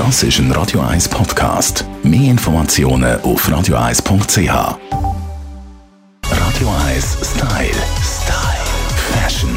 Das ist ein Radio 1 Podcast. Mehr Informationen auf radio1.ch. Radio 1 Style. Style. Fashion.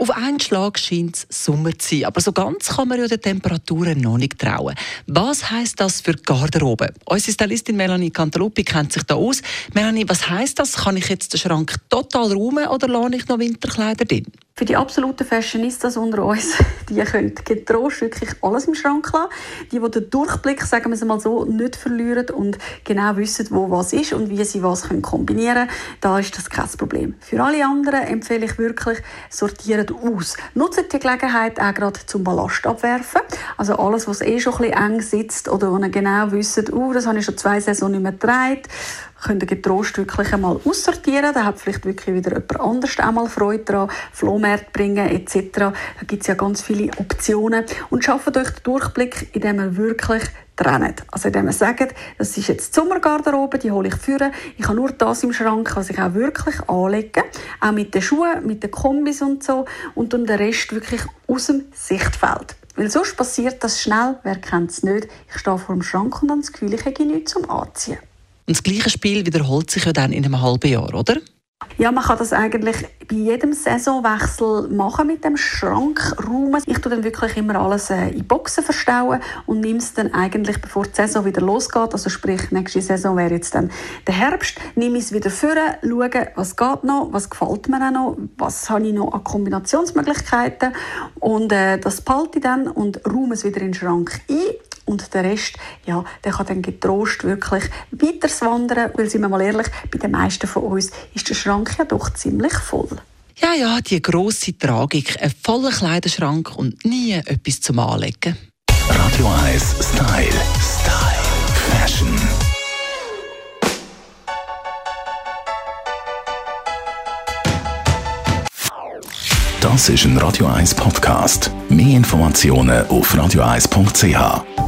Auf einen Schlag scheint es Sommer zu sein, aber so ganz kann man ja den Temperaturen noch nicht trauen. Was heißt das für die Garderobe? Unsere Stylistin Melanie Cantaluppi kennt sich da aus. Melanie, was heißt das? Kann ich jetzt den Schrank total räumen oder lasse ich noch Winterkleider drin? Für die absoluten Fashionistas unter uns, die können getrost wirklich alles im Schrank lassen. Die, die den Durchblick, sagen wir es mal so, nicht verlieren und genau wissen, wo was ist und wie sie was kombinieren können, da ist das kein Problem. Für alle anderen empfehle ich wirklich, sortiert aus. Nutzt die Gelegenheit auch gerade zum Ballast abwerfen. Also alles, was eh schon ein bisschen eng sitzt oder wo ihr genau wisst, uh, das habe ich schon zwei Saisonen nicht mehr getragen, könnt ihr getrost wirklich einmal aussortieren. Da hat vielleicht wirklich wieder jemand anders einmal Freude daran, Flohmärkte bringen etc. Da gibt es ja ganz viele Optionen. Und schafft euch den Durchblick, indem ihr wirklich trennt. Also indem ihr sagt, das ist jetzt die Sommergarderobe, die hole ich führen. Ich habe nur das im Schrank, was ich auch wirklich anlege. Auch mit den Schuhen, mit den Kombis und so. Und dann den Rest wirklich aus dem Sichtfeld. Weil sonst passiert das schnell, wer kennt es nicht. Ich stehe vor dem Schrank und habe das Gefühl, ich habe nichts zum Anziehen. Und das gleiche Spiel wiederholt sich ja dann in einem halben Jahr, oder? Ja, man kann das eigentlich bei jedem Saisonwechsel machen mit dem Schrankraum. Ich tue dann wirklich immer alles äh, in Boxen verstauen und nehme es dann eigentlich, bevor die Saison wieder losgeht, also sprich, nächste Saison wäre jetzt dann der Herbst, nehme ich es wieder vor, schaue, was geht noch, was gefällt mir auch noch, was habe ich noch an Kombinationsmöglichkeiten und äh, das behalte ich dann und räume es wieder in den Schrank ein und der Rest, ja, der kann dann getrost wirklich weiter wandern, weil, sind wir mal ehrlich, bei den meisten von uns ist der Schrank ja doch ziemlich voll. Ja, ja, die grosse Tragik, ein voller Kleiderschrank und nie etwas zum Anlegen. Radio 1 Style. Style. Fashion. Das ist ein Radio 1 Podcast. Mehr Informationen auf radio1.ch.